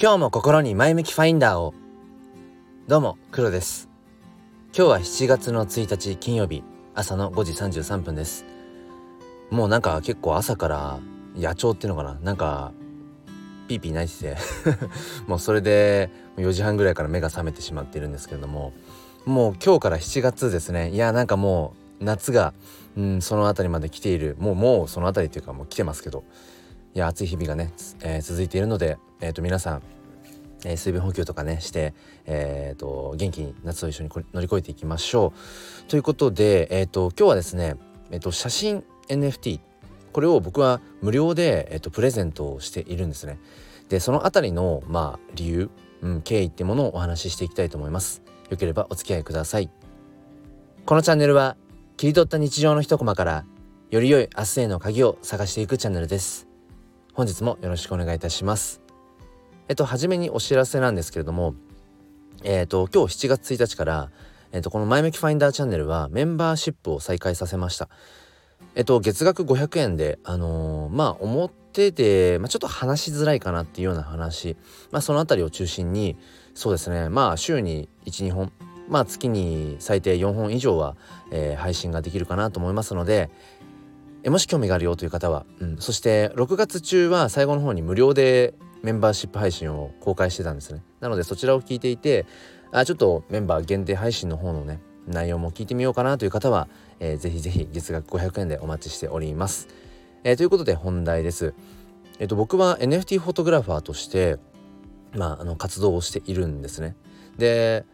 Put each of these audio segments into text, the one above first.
今日も心に前向きファインダーを。どうも黒です。今日は7月の1日金曜日朝の5時33分です。もうなんか結構朝から野鳥っていうのかな？なんかピーピー泣いてて。もうそれで4時半ぐらいから目が覚めてしまっているんですけれども。もう今日から7月ですね。いやなんかもう夏が、うん、その辺りまで来ている。もうもうその辺りっていうかもう来てますけど。いや暑い日々がね、えー、続いているので、えー、と皆さん、えー、水分補給とかねして、えーと、元気に夏を一緒に乗り越えていきましょう。ということで、えーと、今日はですね、えーと、写真 NFT これを僕は無料で、えー、とプレゼントをしているんですね。でそのあたりの、まあ、理由、うん、経緯ってものをお話ししていきたいと思います。よければお付き合いください。このチャンネルは切り取った日常の一コマからより良い明日への鍵を探していくチャンネルです。本日もよろしくお願いいたします。えっと、初めにお知らせなんですけれども、えっと、今日7月1日から、えっと、この前向きファインダーチャンネルはメンバーシップを再開させました。えっと、月額500円で、あのー、まあ、表で、まあ、ちょっと話しづらいかなっていうような話、まあ、そのあたりを中心に、そうですね、まあ、週に1、2本、まあ、月に最低4本以上は、えー、配信ができるかなと思いますので、えもし興味があるよという方は、うん、そして6月中は最後の方に無料でメンバーシップ配信を公開してたんですね。なのでそちらを聞いていてあちょっとメンバー限定配信の方のね内容も聞いてみようかなという方は、えー、ぜひぜひ月額500円でお待ちしております、えー、ということで本題です。えっ、と僕は NFT フォトグラファーとしてまああの活動をしているんですね。で、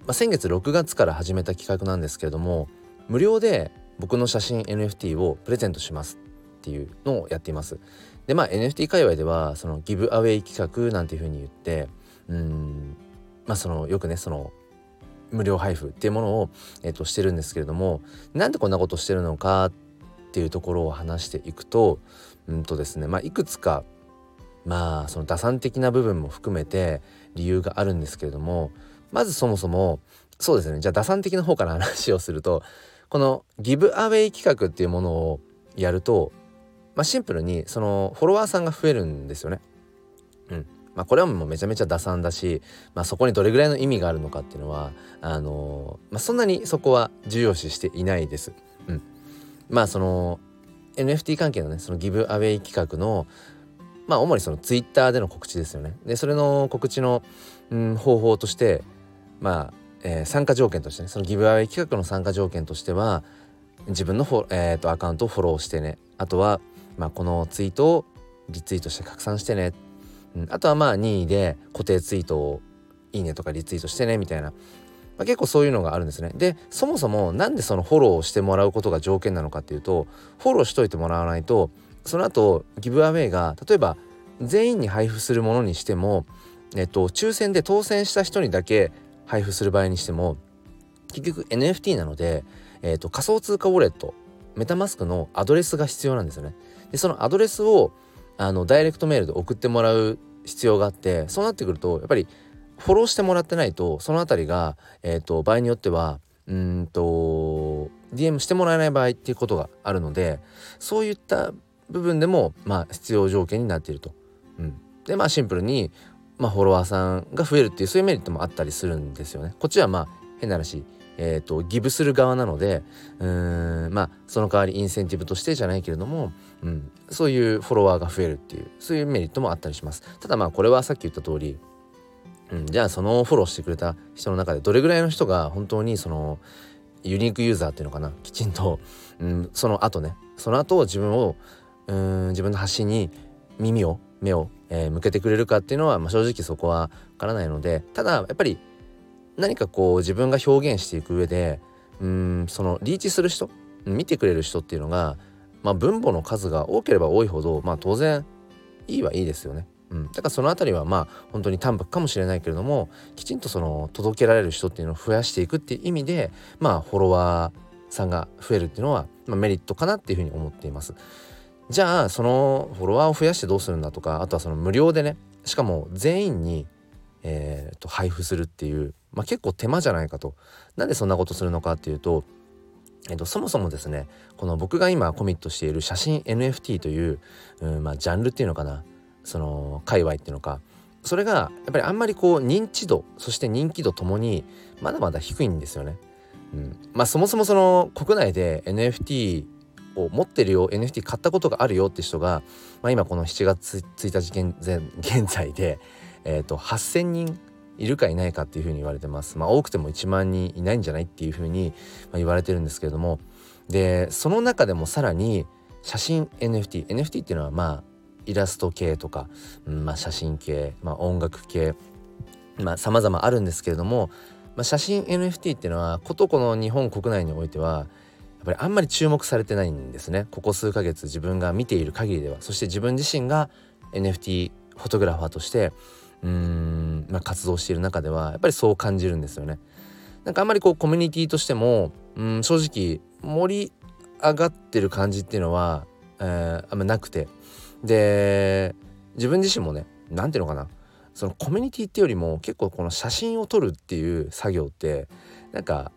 まあ、先月6月から始めた企画なんですけれども無料で僕の写真 NFT をプレゼントしますっていうのをやっています。でまあ NFT 界隈ではそのギブアウェイ企画なんていうふうに言ってうんまあそのよくねその無料配布っていうものを、えー、としてるんですけれどもなんでこんなことしてるのかっていうところを話していくとうんとですねまあいくつかまあその打算的な部分も含めて理由があるんですけれどもまずそもそもそうですねじゃあ打算的な方から話をするとこのギブアウェイ企画っていうものをやると、まあ、シンプルにそのフォロワーさんが増えるんですよね。うんまあ、これはもうめちゃめちゃ打算だし、まあ、そこにどれぐらいの意味があるのかっていうのはあの、まあ、そんなにそこは重要視していないです。うん、まあその NFT 関係のねそのギブアウェイ企画のまあ主にそのツイッターでの告知ですよね。でそれの告知の、うん、方法としてまあえー、参加条件としてねそのギブアウェイ企画の参加条件としては自分のフォ、えーと、アカウントをフォローしてねあとは、まあ、このツイートをリツイートして拡散してね、うん、あとはまあ任意で固定ツイートをいいねとかリツイートしてねみたいな、まあ、結構そういうのがあるんですね。でそもそも何でそのフォローをしてもらうことが条件なのかっていうとフォローしといてもらわないとその後ギブアウェイが例えば全員に配布するものにしてもえっと抽選で当選した人にだけ配布する場合にしても結局 NFT なので、えーと、仮想通貨ウォレットメタマスクのアドレスが必要なんですよね。でそのアドレスをあのダイレクトメールで送ってもらう必要があってそうなってくるとやっぱりフォローしてもらってないとその辺りが、えーと、場合によってはうんと DM してもらえない場合っていうことがあるのでそういった部分でもまあ必要条件になっていると。うん、でまあシンプルにまあ、フォロワーさんが増えるっていうそういうメリットもあったりするんですよね。こっちはまあ変な話えーと、ギブする側なのでうーんまあその代わりインセンティブとしてじゃないけれども、うん、そういうフォロワーが増えるっていうそういうメリットもあったりします。ただまあこれはさっき言った通り、うん、じゃあそのフォローしてくれた人の中でどれぐらいの人が本当にそのユニークユーザーっていうのかなきちんと、うん、その後ねその後自分をうん自分の発信に耳を目をえー、向けてくれるかっていうのは、まあ、正直そこはわからないのでただやっぱり何かこう自分が表現していく上でうんそのリーチする人見てくれる人っていうのが、まあ、分母の数が多ければ多いほど、まあ、当然いいはいいですよね。うん、だからその辺りはまあ本当に淡白かもしれないけれどもきちんとその届けられる人っていうのを増やしていくっていう意味でまあフォロワーさんが増えるっていうのは、まあ、メリットかなっていうふうに思っています。じゃあそのフォロワーを増やしてどうするんだとかあとはその無料でねしかも全員に、えー、と配布するっていう、まあ、結構手間じゃないかと。なんでそんなことするのかっていうとえっと、そもそもですねこの僕が今コミットしている写真 NFT という、うんまあ、ジャンルっていうのかなその界隈っていうのか、それがやっぱりあんまりこう認知度そして人気度ともにまだまだ低いんですよね。うん、まあそもそもその国内で NFT を持ってるよ NFT 買ったことがあるよって人が、まあ、今この7月1日 現在で、えーと、8,000人いるかいないかっていうふうに言われてます。まあ、多くても1万人いないんじゃないっていうふうに言われてるんですけれどもでその中でもさらに写真 NFT NFT っていうのはまあイラスト系とか、うんまあ、写真系、まあ、音楽系まあ様々あるんですけれども、まあ、写真 NFT っていうのはことこの日本国内においてはやっぱりあんまり注目されてないんですね。ここ数ヶ月自分が見ている限りでは。そして自分自身が NFT フォトグラファーとしてうーん、まあ、活動している中ではやっぱりそう感じるんですよね。なんかあんまりこうコミュニティとしてもうん正直盛り上がってる感じっていうのは、えー、あんまなくて。で自分自身もね何ていうのかな。そのコミュニティっていうよりも結構この写真を撮るっていう作業ってなんか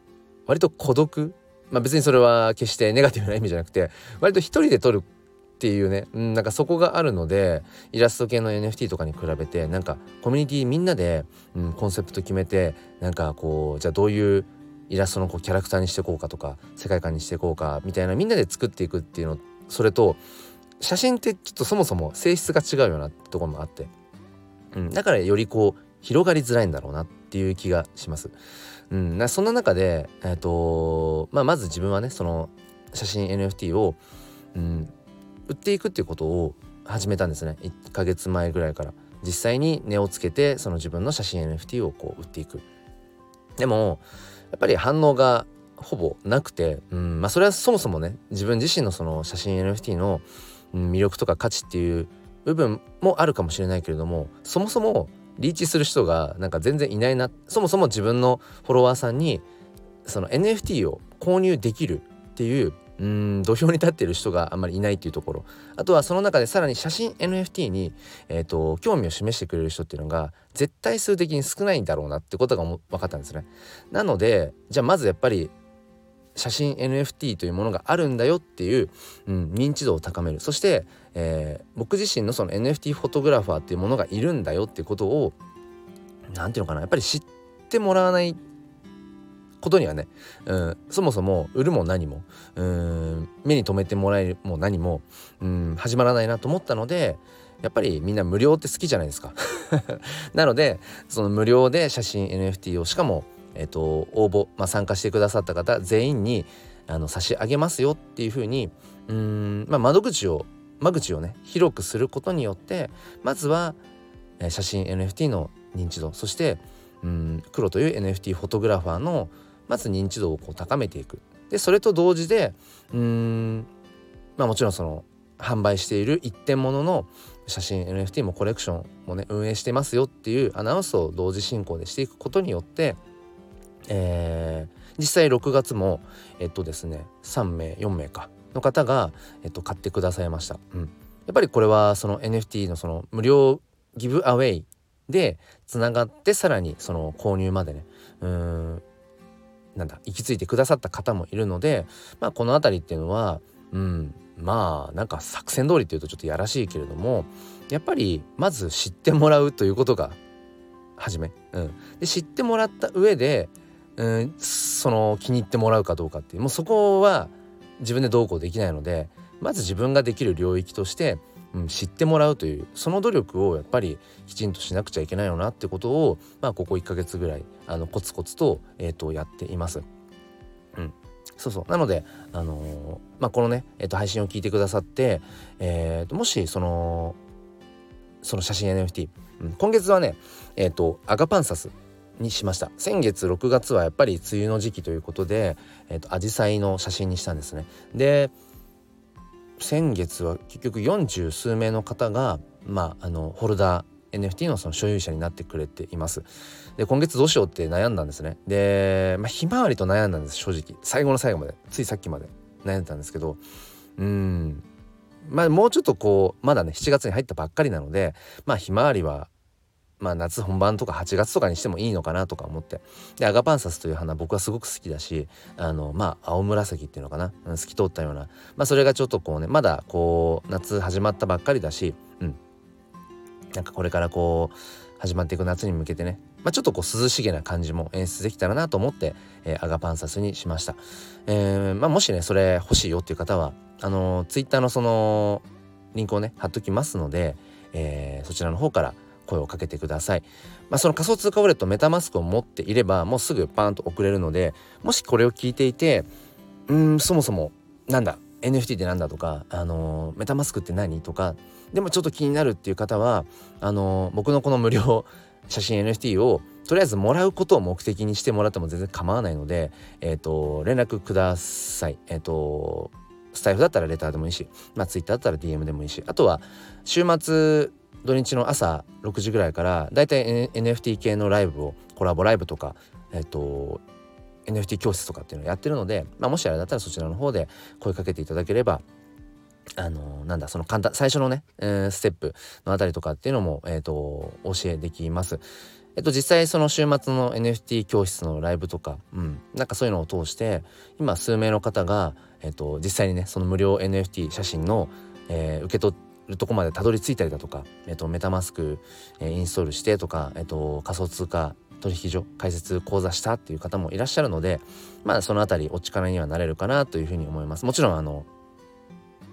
割と孤独まあ別にそれは決してネガティブな意味じゃなくて割と一人で撮るっていうね、うん、なんかそこがあるのでイラスト系の NFT とかに比べてなんかコミュニティみんなで、うん、コンセプト決めてなんかこうじゃあどういうイラストのこうキャラクターにしていこうかとか世界観にしていこうかみたいなみんなで作っていくっていうのそれと写真ってちょっとそもそも性質が違うようなところもあって、うん、だからよりこう広がりづらいんだろうなってていう気がします。うん、そんな中で、えーとまあ、まず自分はねその写真 NFT を、うん、売っていくっていうことを始めたんですね。1ヶ月前ぐらいから。実際に値をつけてその自分の写真 NFT をこう売っていく。でもやっぱり反応がほぼなくて、うん。まあ、それはそもそもね自分自身のその写真 NFT の魅力とか価値っていう部分もあるかもしれないけれどもそもそもリーチする人がなんか全然いないなそもそも自分のフォロワーさんにその NFT を購入できるっていううん土俵に立ってる人があんまりいないっていうところあとはその中でさらに写真 NFT に、えーと、興味を示してくれる人っていうのが絶対数的に少ないんだろうなってことが分かったんですね。なのでじゃあまずやっぱり写真 NFT というものがあるんだよっていう、うん、認知度を高める。そして、えー、僕自身のその NFT フォトグラファーっていうものがいるんだよっていうことを何て言うのかなやっぱり知ってもらわないことにはね、うん、そもそも売るも何もうん目に留めてもらえるも何もうん始まらないなと思ったのでやっぱりみんな無料って好きじゃないですか。なのでその無料で写真 NFT をしかもえっ、と応募、まあ、参加してくださった方全員にあの差し上げますよっていうふうにうん、まあ、窓口を間口をね広くすることによってまずは、え、写真 NFT の認知度そしてうん黒という NFT フォトグラファーのまず認知度をこう高めていく。でそれと同時でうんまあもちろんその販売している一点物の写真 NFT もコレクションもね運営してますよっていうアナウンスを同時進行でしていくことによってえー、実際6月もえっとですね3名4名かの方が、えっと、買ってくださいました、うん、やっぱりこれはその NFT のその無料ギブアウェイでつながってさらにその購入までねうんなんだ行き着いてくださった方もいるのでまあこの辺りっていうのはうんまあなんか作戦通りっていうとちょっとやらしいけれどもやっぱりまず知ってもらうということが初め、うん、で知ってもらった上でうん、その気に入ってもらうかどうかっていう。もうそこは自分でどうこうできないのでまず自分ができる領域として、うん、知ってもらうというその努力をやっぱりきちんとしなくちゃいけないよなってことを、まあ、ここ1ヶ月ぐらいあのコツコツと,、えー、とやっています。うん、そうそう。なので、あのー、まあ、このね、えー、と配信を聞いてくださって、えー、ともしそのその写真 NFT、うん、今月はねえっ、ー、とアガパンサスにしました。先月6月はやっぱり梅雨の時期ということで、えーと、紫陽花の写真にしたんですね。で先月は結局40数名の方がまああのホルダー NFT のその所有者になってくれています。で今月どうしようって悩んだんですね。でまあひまわりと悩んだんです正直。最後の最後まで。ついさっきまで。悩んでたんですけど。うん。まあもうちょっとこうまだね7月に入ったばっかりなのでまあひまわりはまあ夏本番とか8月とかにしてもいいのかなとか思って。でアガパンサスという花僕はすごく好きだしあのまあ青紫っていうのかな、うん、透き通ったような。まあそれがちょっとこうねまだこう夏始まったばっかりだしうん。なんかこれからこう始まっていく夏に向けてね、まあ、ちょっとこう涼しげな感じも演出できたらなと思って、えー、アガパンサスにしました、えー、まあ、もしねそれ欲しいよっていう方はあのー、ツイッターのそのリンクをね貼っときますので、えー、そちらの方から声をかけてください。まあ、その仮想通貨ウォレットメタマスクを持っていればもうすぐパーンと送れるのでもしこれを聞いていてうんそもそもなんだ NFT ってなんだとか、あのメタマスクって何とかでもちょっと気になるっていう方はあの僕のこの無料写真 NFT をとりあえずもらうことを目的にしてもらっても全然構わないので、えーと、連絡ください。えっ、ー、とスタイフだったらレターでもいいし、まあ、ツイッターだったら DM でもいいしあとは週末土日の朝6時ぐらいからだいたい NFT 系のライブをコラボライブとか、えっ、と NFT 教室とかっていうのをやってるので、まあ、もしあれだったらそちらの方で声かけていただければあのなんだその簡単最初のね、えー、ステップのあたりとかっていうのも、えーと、お教えできます。えっと実際その週末の NFT 教室のライブとか、うん、なんかそういうのを通して今数名の方が、えっと、実際にねその無料 NFT 写真の、えー、受け取ってるとこまでたどり着いたりだとか、えっと、メタマスク、えー、インストールしてとか、えっと、仮想通貨取引所開設講座したっていう方もいらっしゃるのでまあその辺りお力にはなれるかなというふうに思いますもちろんあの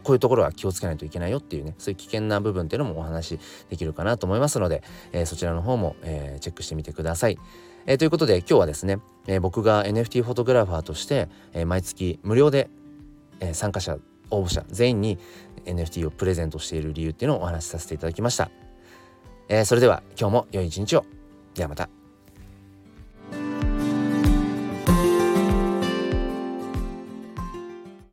こういうところは気をつけないといけないよっていうねそういう危険な部分っていうのもお話しできるかなと思いますので、えー、そちらの方も、えー、チェックしてみてください。えー、ということで今日はですね、え、僕が NFT フォトグラファーとして、え、毎月無料で、え、参加者応募者全員に NFT をプレゼントしている理由っていうのをお話しさせていただきました。えー、それでは今日も良い一日を。ではまた。